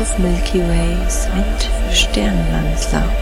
Of Milky Ways mit Sternenwandler.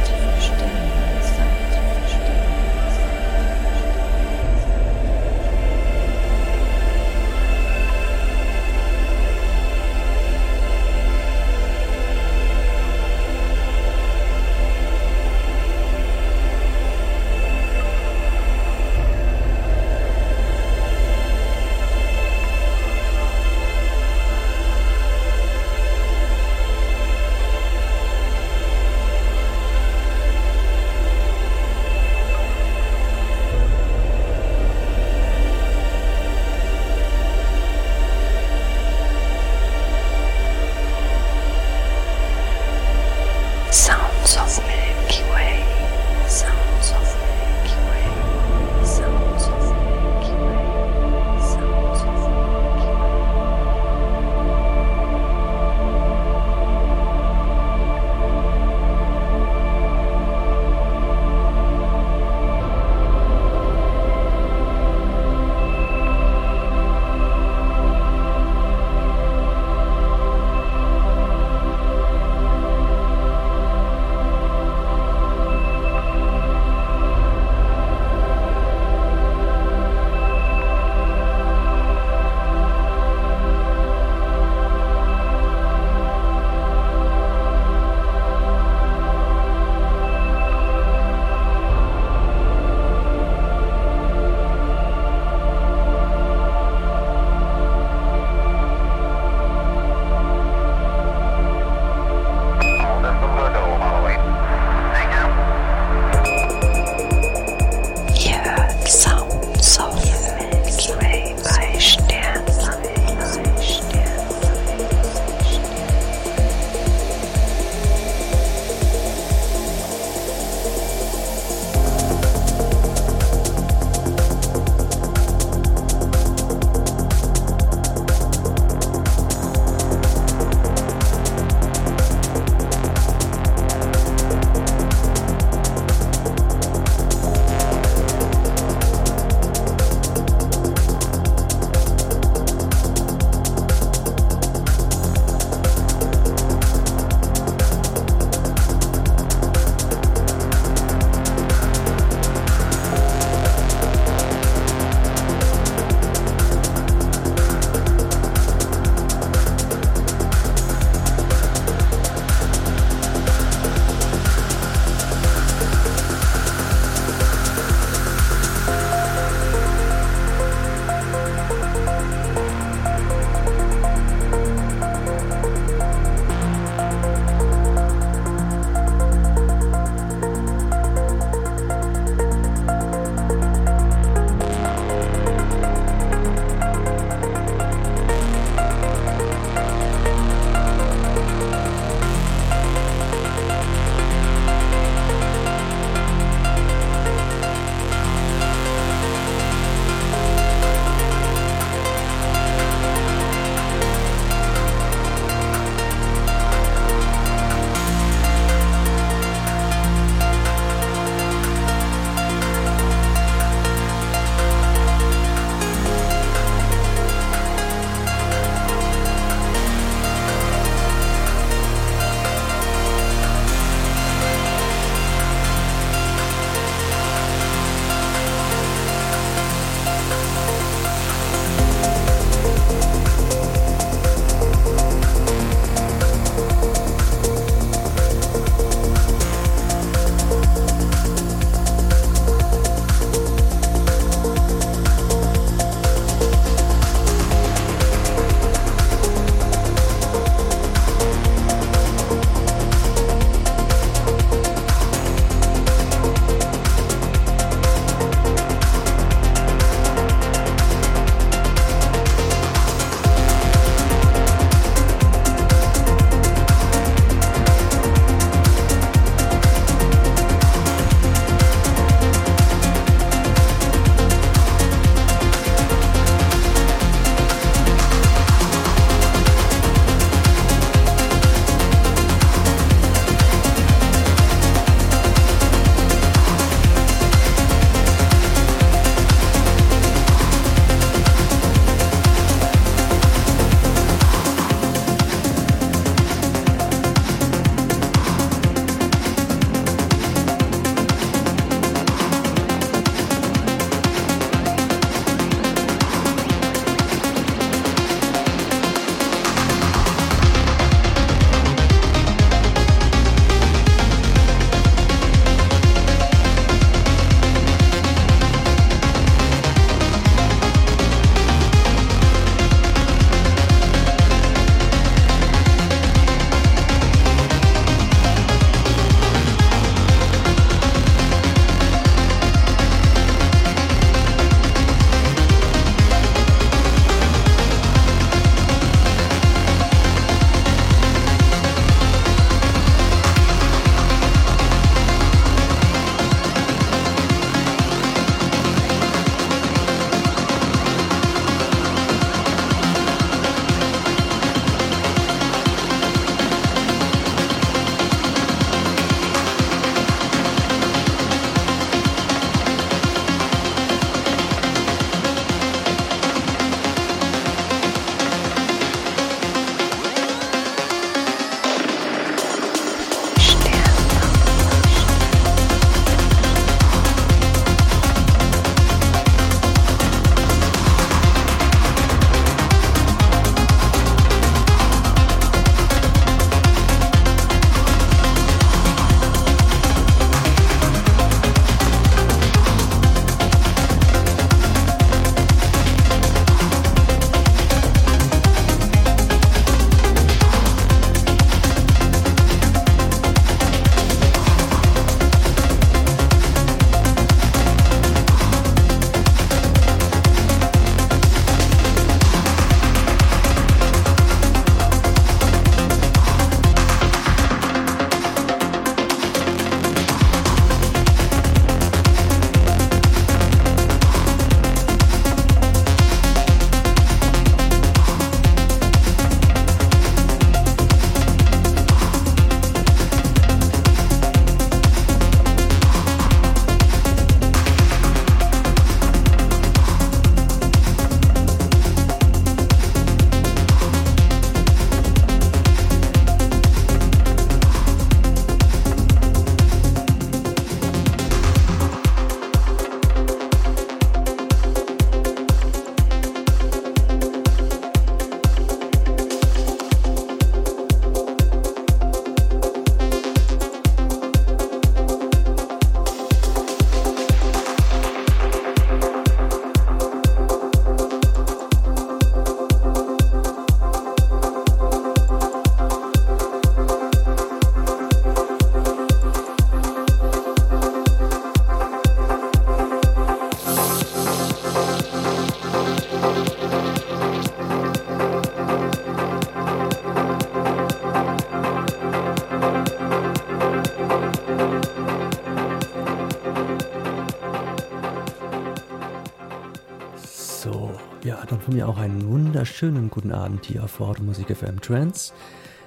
Mir auch einen wunderschönen guten Abend hier auf Musik FM Trance.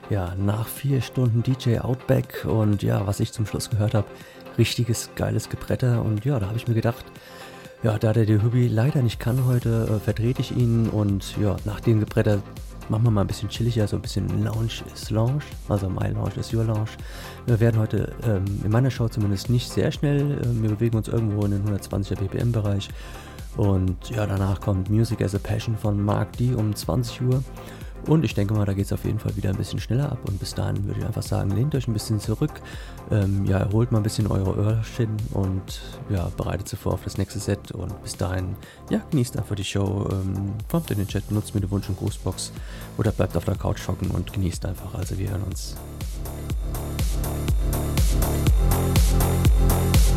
Ja, nach vier Stunden DJ Outback und ja, was ich zum Schluss gehört habe, richtiges geiles Gebretter und ja, da habe ich mir gedacht, ja, da der Hübi leider nicht kann heute, äh, vertrete ich ihn und ja, nach dem Gebretter machen wir mal ein bisschen chilliger, so ein bisschen Lounge ist Lounge, also My Lounge ist Your Lounge. Wir werden heute ähm, in meiner Show zumindest nicht sehr schnell, äh, wir bewegen uns irgendwo in den 120er BPM Bereich und ja, danach kommt Music as a Passion von Mark D um 20 Uhr. Und ich denke mal, da geht es auf jeden Fall wieder ein bisschen schneller ab. Und bis dahin würde ich einfach sagen, lehnt euch ein bisschen zurück. Ähm, ja, erholt mal ein bisschen eure Öhrchen und ja, bereitet sie vor auf das nächste Set. Und bis dahin, ja, genießt einfach die Show. Ähm, kommt in den Chat, nutzt mir die Wunsch- und Grußbox oder bleibt auf der Couch hocken und genießt einfach. Also wir hören uns.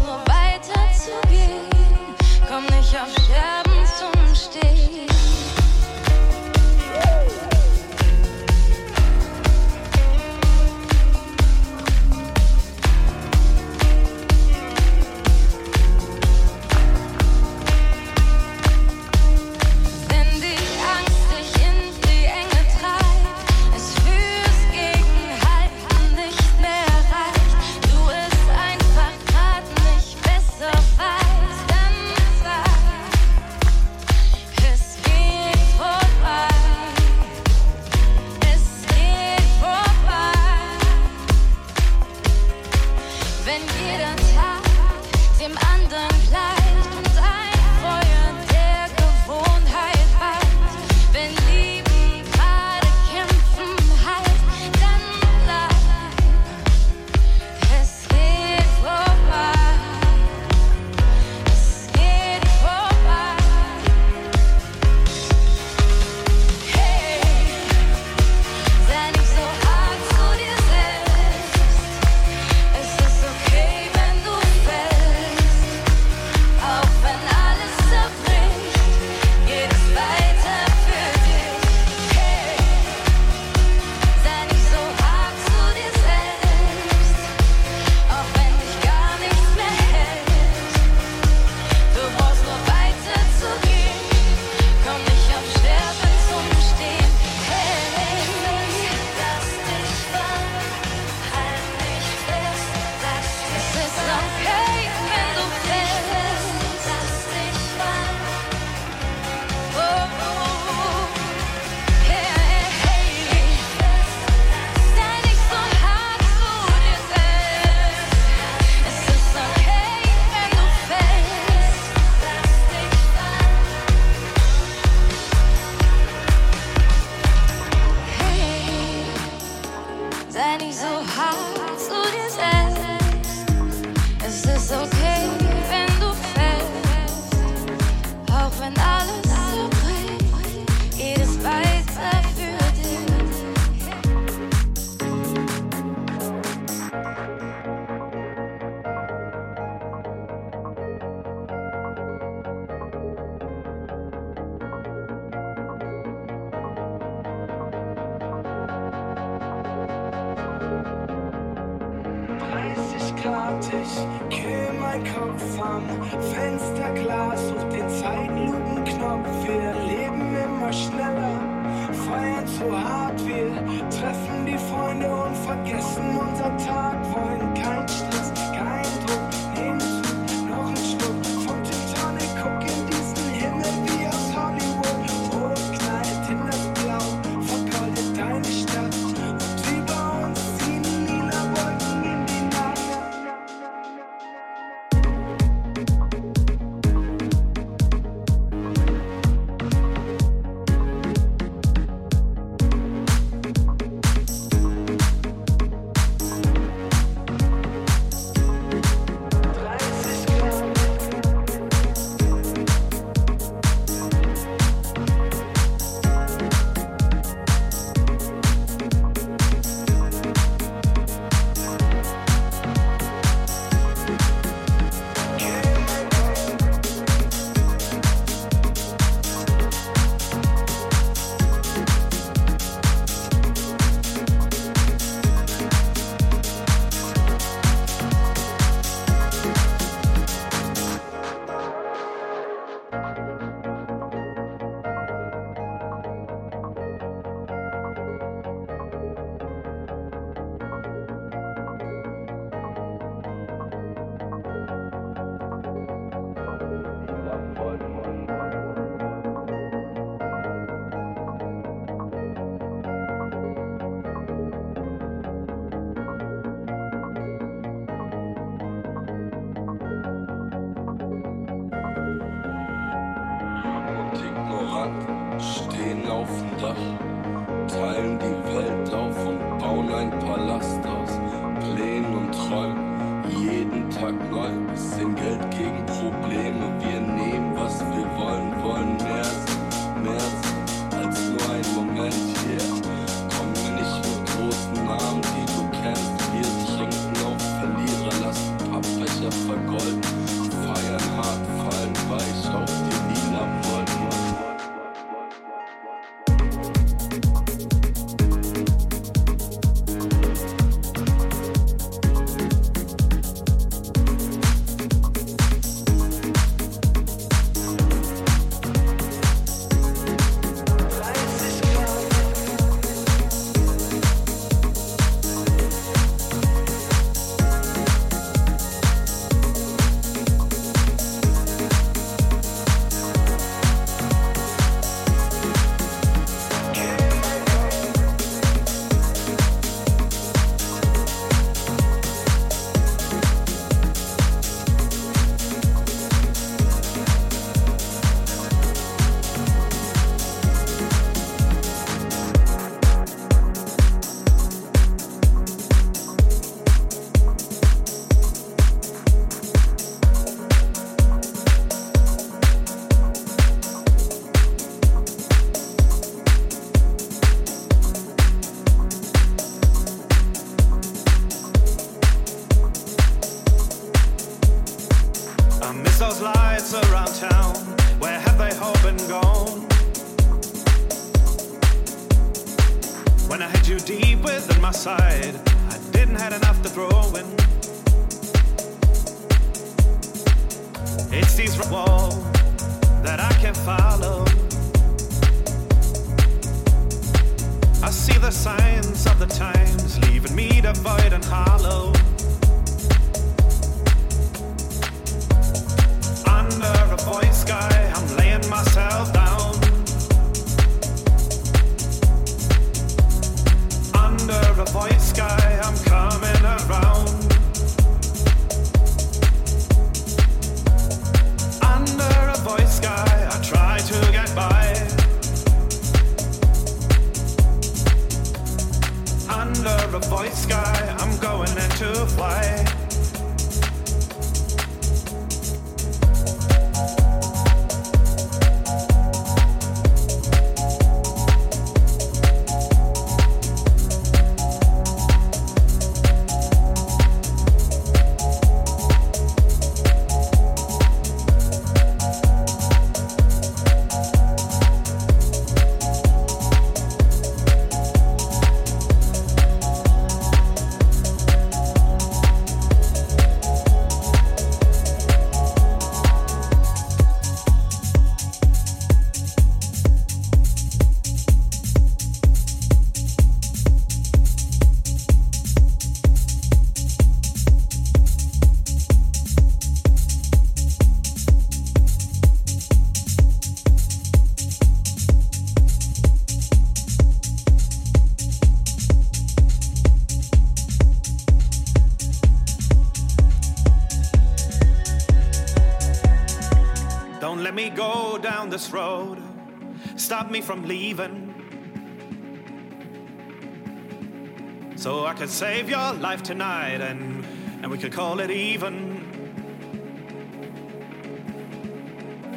love. This road. Stop me from leaving. So I could save your life tonight and, and we could call it even.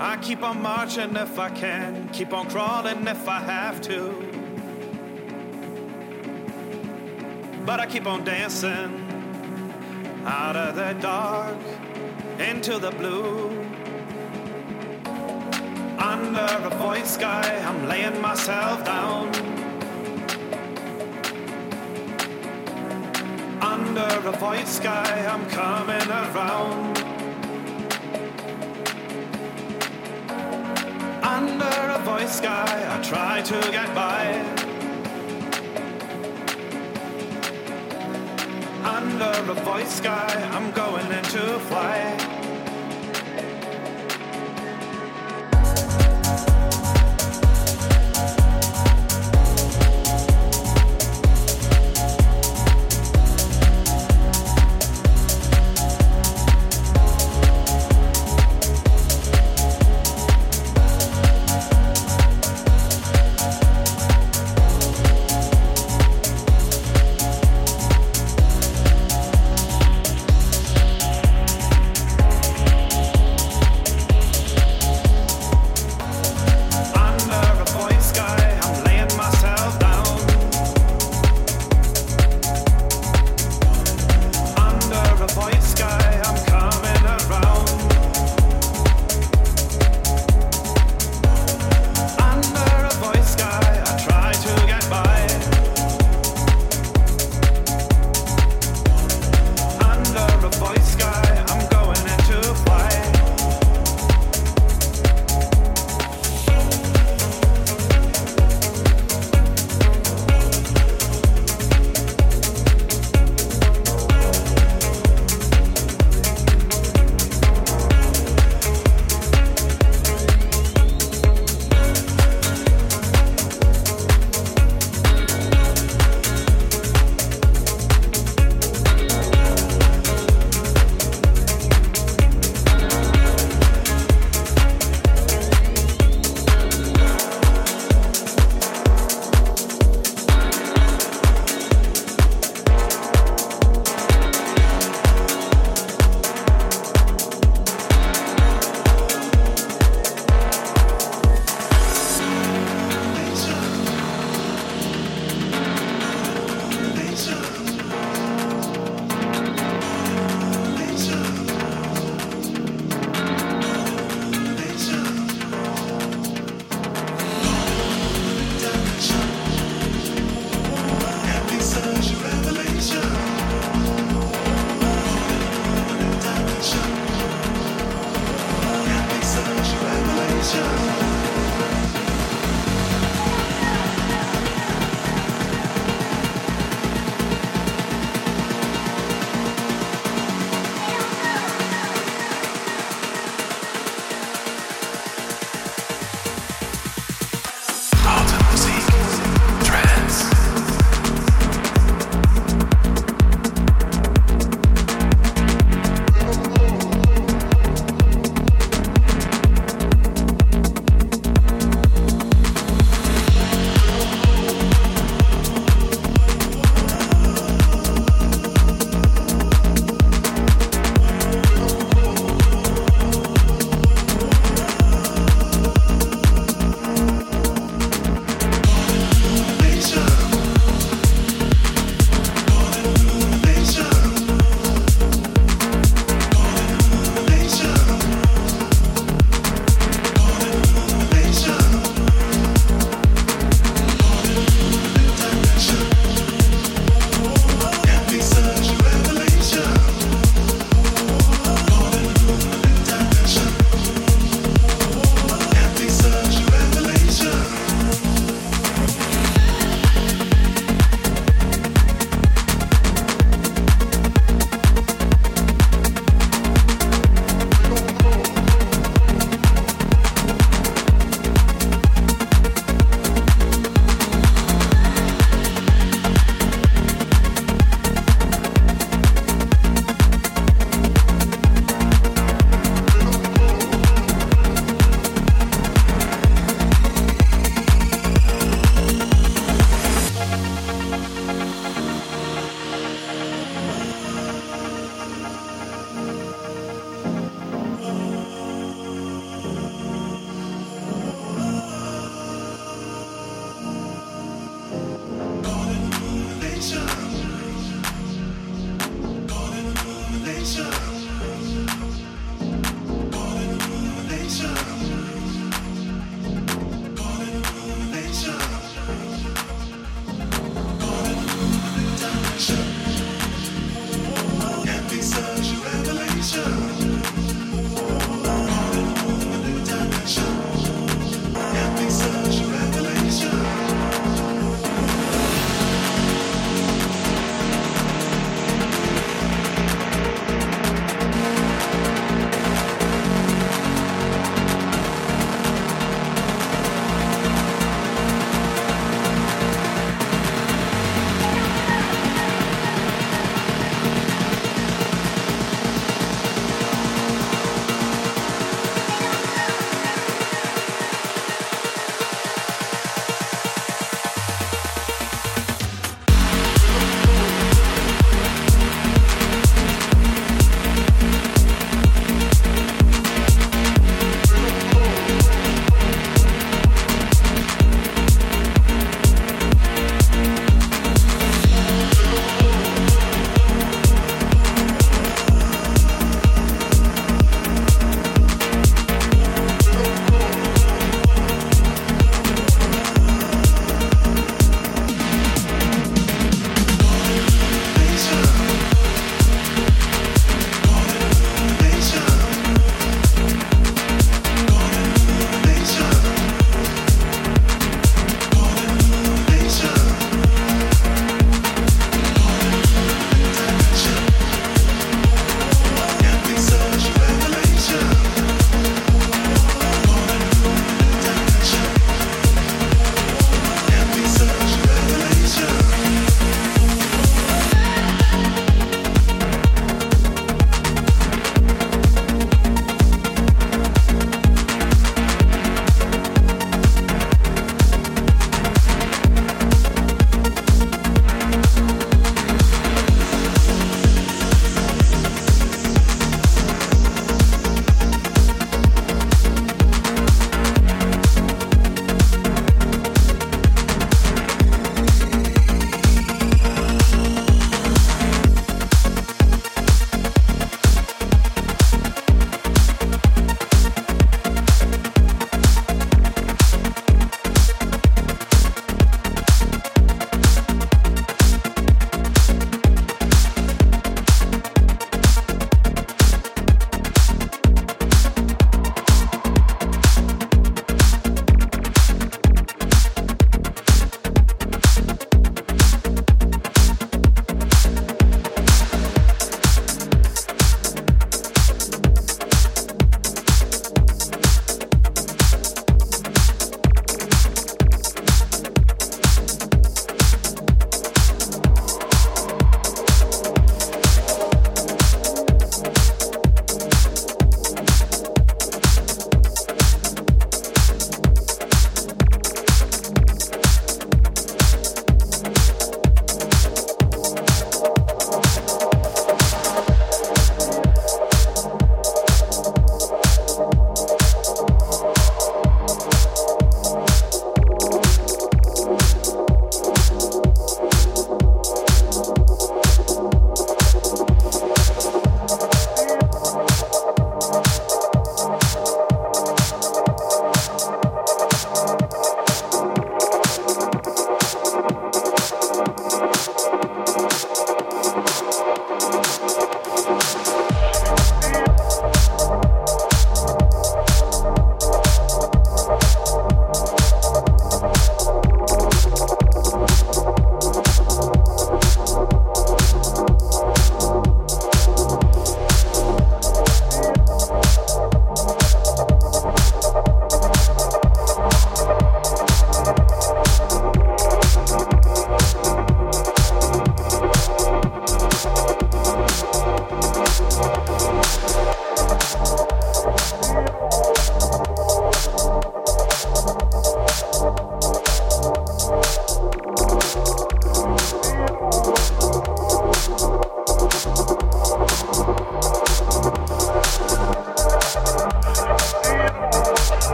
I keep on marching if I can, keep on crawling if I have to. But I keep on dancing out of the dark into the blue. Under a void sky, I'm laying myself down. Under a void sky, I'm coming around. Under a void sky, I try to get by. under a voice sky. I'm going into flight.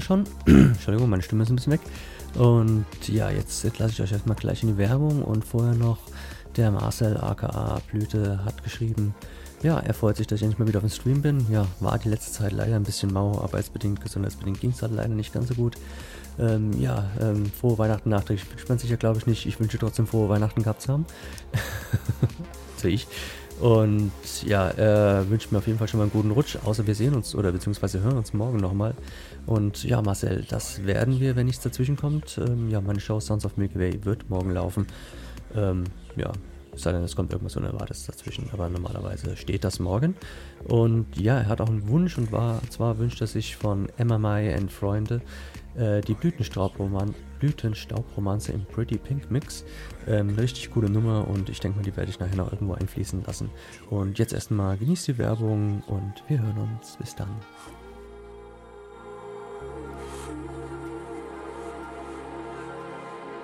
Wir schon. Entschuldigung, meine Stimme ist ein bisschen weg. Und ja, jetzt lasse ich euch erstmal gleich in die Werbung und vorher noch der Marcel aka Blüte hat geschrieben, ja, er freut sich, dass ich endlich mal wieder auf dem Stream bin. Ja, war die letzte Zeit leider ein bisschen mau, arbeitsbedingt, gesundheitsbedingt ging es halt leider nicht ganz so gut. Ähm, ja, ähm, frohe Weihnachten nachträglich wünscht man sich ja, glaube ich, nicht. Ich wünsche trotzdem frohe Weihnachten gehabt zu haben. Sehe ich. Und ja, er wünscht mir auf jeden Fall schon mal einen guten Rutsch, außer wir sehen uns oder beziehungsweise hören uns morgen nochmal. Und ja, Marcel, das werden wir, wenn nichts dazwischen kommt. Ähm, ja, meine Show Sounds of Milky Way wird morgen laufen. Ähm, ja, es sei denn, es kommt irgendwas Unerwartetes dazwischen, aber normalerweise steht das morgen. Und ja, er hat auch einen Wunsch und war, zwar wünscht er sich von Emma Mai and Freunde äh, die Blütenstaubroman Blütenstaubromanze im Pretty Pink Mix. Ähm, richtig coole Nummer und ich denke mal, die werde ich nachher noch irgendwo einfließen lassen. Und jetzt erstmal genießt die Werbung und wir hören uns. Bis dann.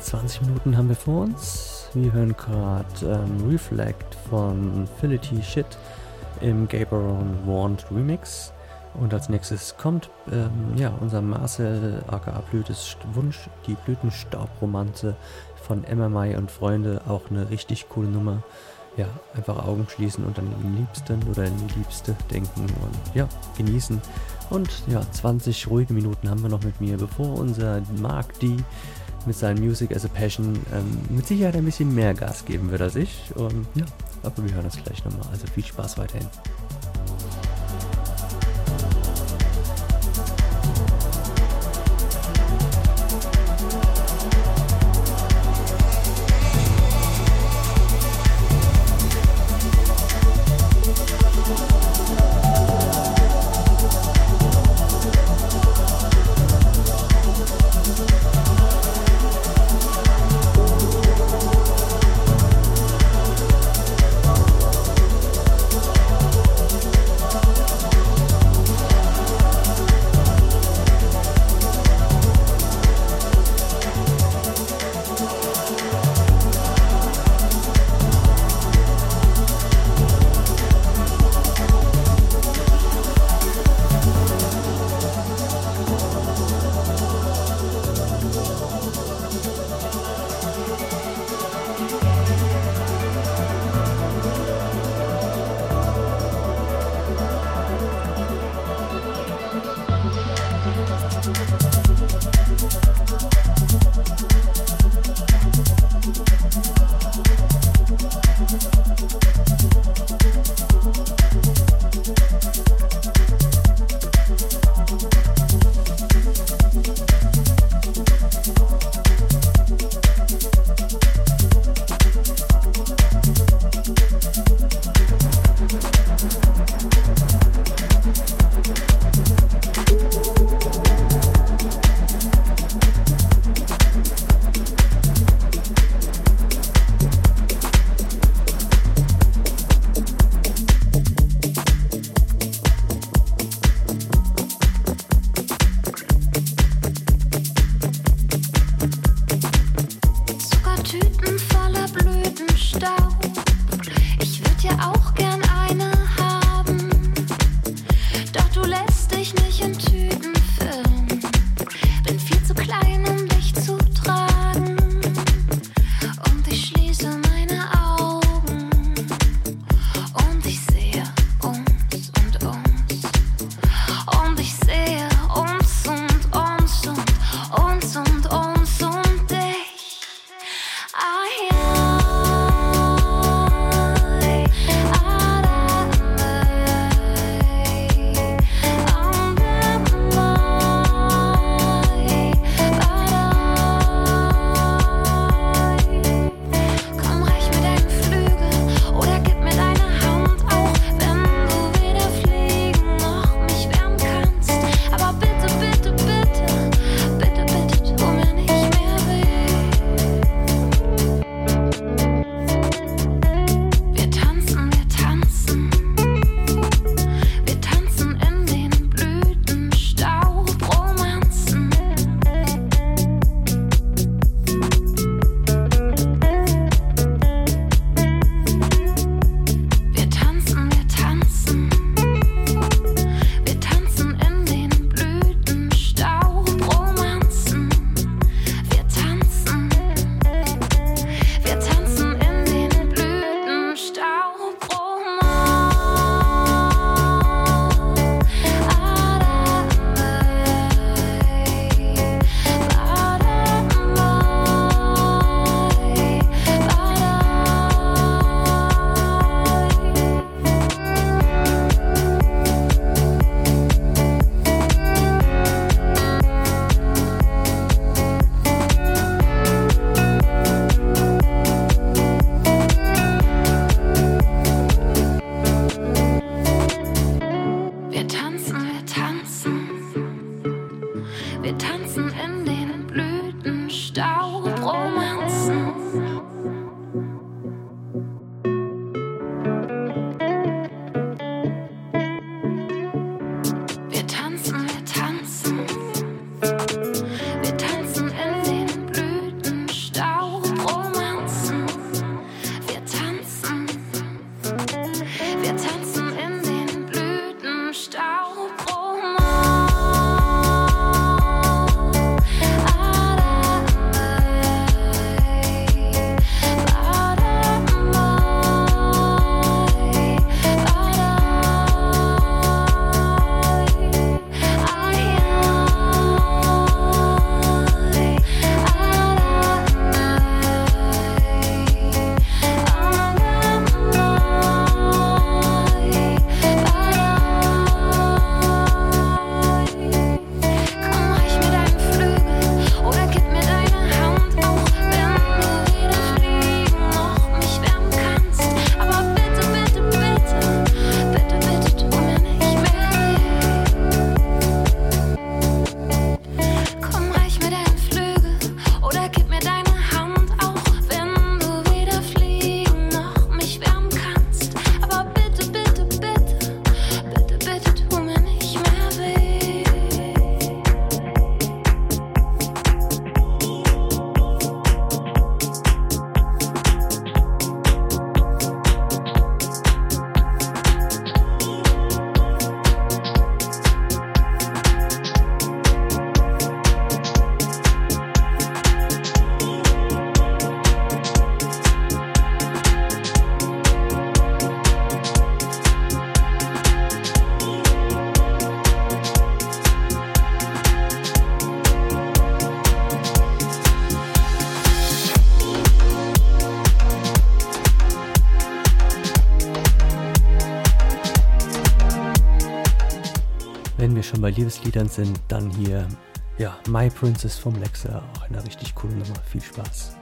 20 Minuten haben wir vor uns. Wir hören gerade ähm, Reflect von Finity Shit im Gaberon Warned Remix. Und als nächstes kommt ähm, ja, unser Marcel aka Blütes Wunsch, die Blütenstaubromanze von MMI und Freunde. Auch eine richtig coole Nummer. Ja, einfach Augen schließen und an den Liebsten oder an die Liebste denken und ja, genießen. Und ja, 20 ruhige Minuten haben wir noch mit mir, bevor unser Mark D mit seinem Music as a Passion ähm, mit Sicherheit ein bisschen mehr Gas geben wird als ich. Und ja, aber wir hören das gleich nochmal. Also viel Spaß weiterhin. Liebesliedern sind, dann hier, ja, My Princess vom Lexa, auch eine richtig coole Nummer. Viel Spaß.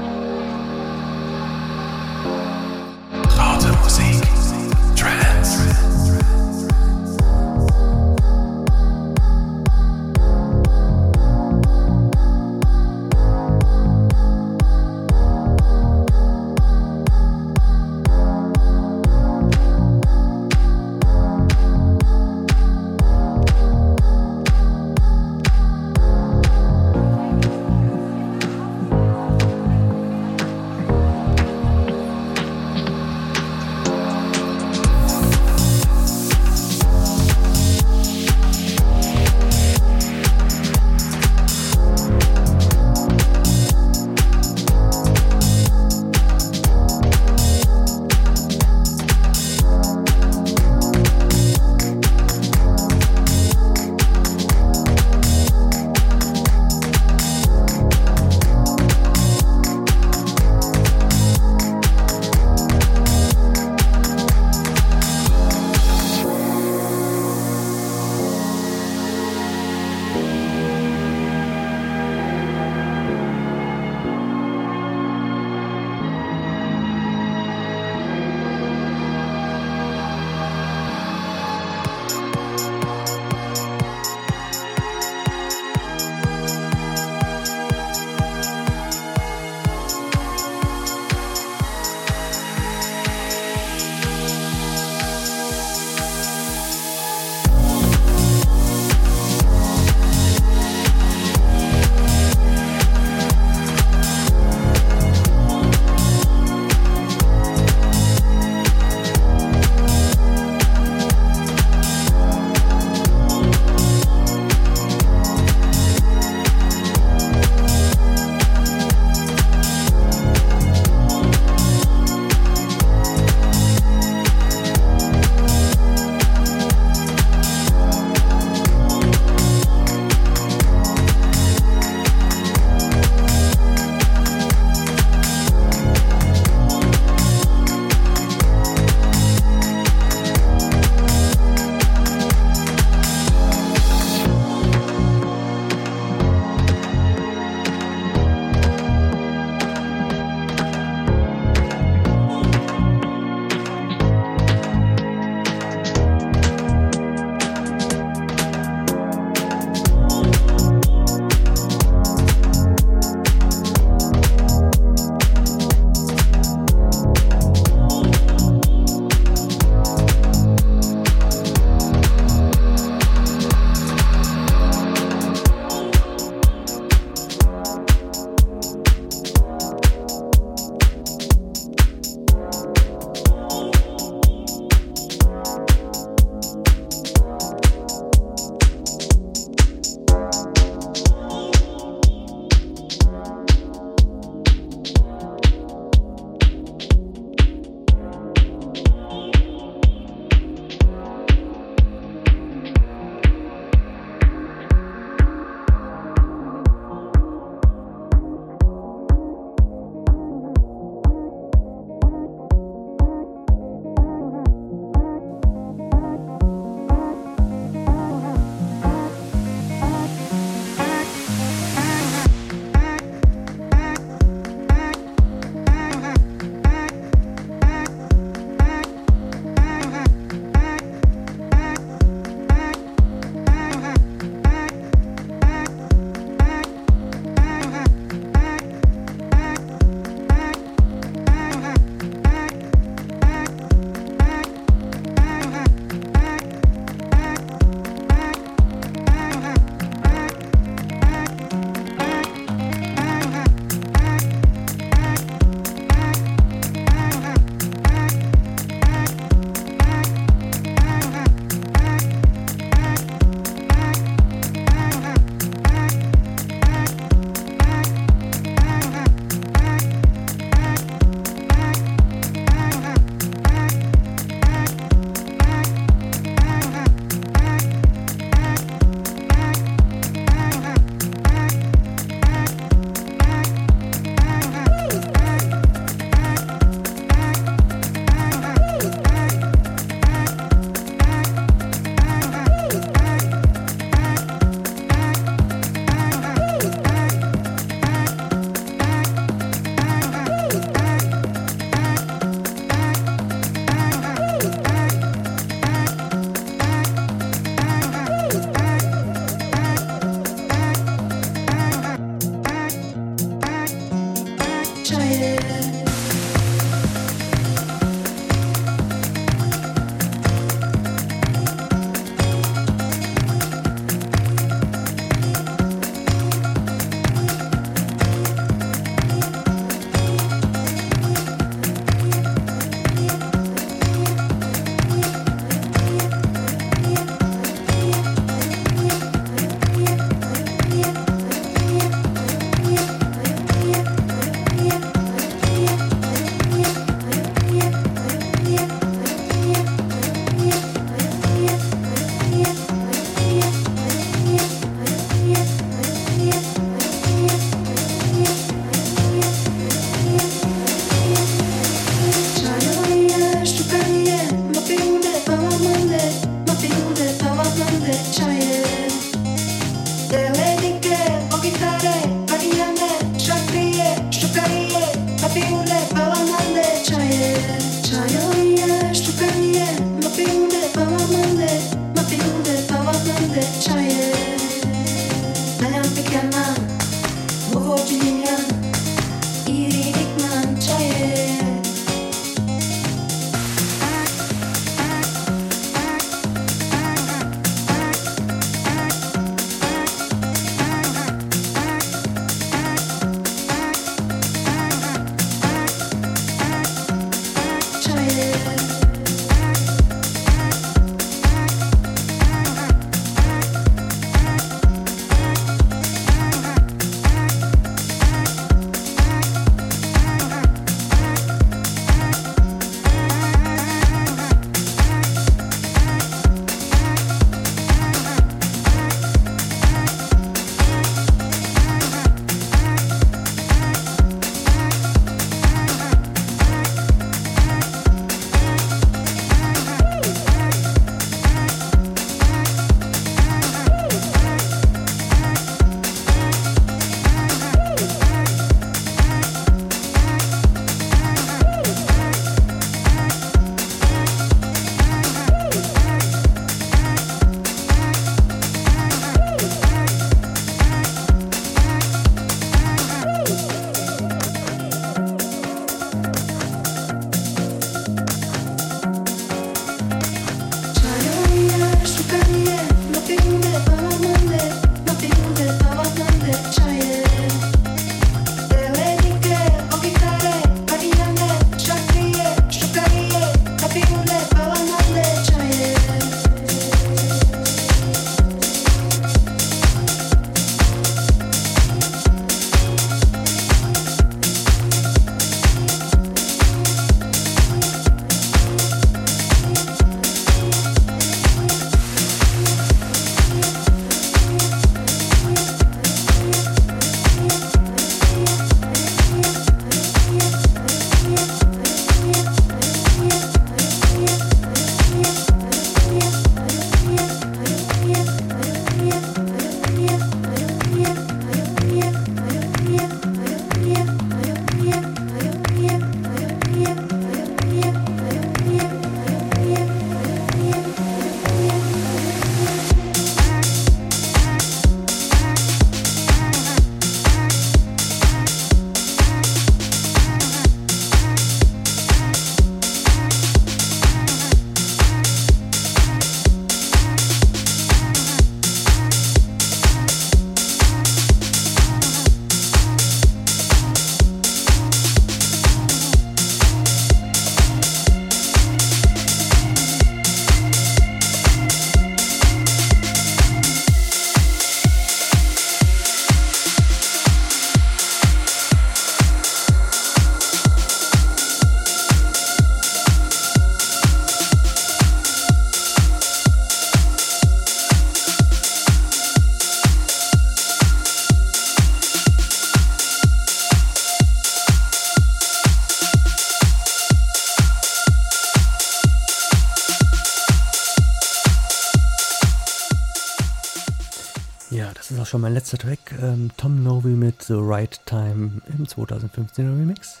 Letzter Track. Ähm, Tom Novi mit The Right Time im 2015er Remix.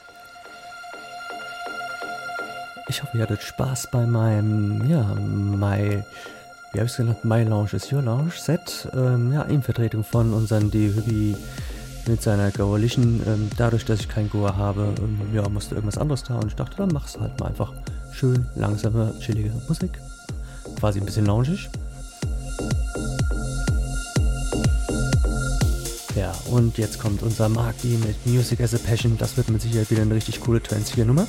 Ich hoffe, ihr hattet Spaß bei meinem, ja, My, wie habe ich es genannt, My Lounge is Your Lounge Set. Ähm, ja, in Vertretung von unseren D-Hübi mit seiner Coalition. Ähm, dadurch, dass ich kein Goa habe, ähm, ja, musste irgendwas anderes da und ich dachte, dann mach's halt mal einfach schön langsame, chillige Musik. Quasi ein bisschen loungig. Ja, und jetzt kommt unser Marky mit Music as a Passion. Das wird mit Sicherheit wieder eine richtig coole 20er-Nummer.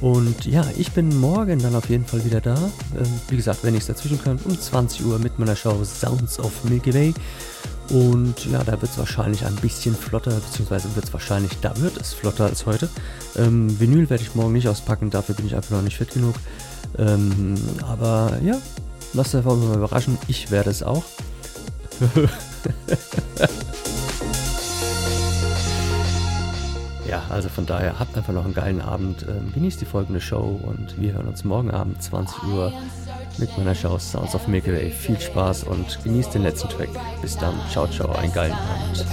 Und ja, ich bin morgen dann auf jeden Fall wieder da. Ähm, wie gesagt, wenn ich es dazwischen kann, um 20 Uhr mit meiner Show Sounds of Milky Way. Und ja, da wird es wahrscheinlich ein bisschen flotter, beziehungsweise wird es wahrscheinlich, da wird es flotter als heute. Ähm, Vinyl werde ich morgen nicht auspacken, dafür bin ich einfach noch nicht fit genug. Ähm, aber ja, lasst euch mal überraschen, ich werde es auch. also von daher habt einfach noch einen geilen Abend, ähm, genießt die folgende Show und wir hören uns morgen Abend 20 Uhr mit meiner Show Sounds of Milky Way. Viel Spaß und genießt den letzten Track. Bis dann, ciao, ciao, einen geilen Abend.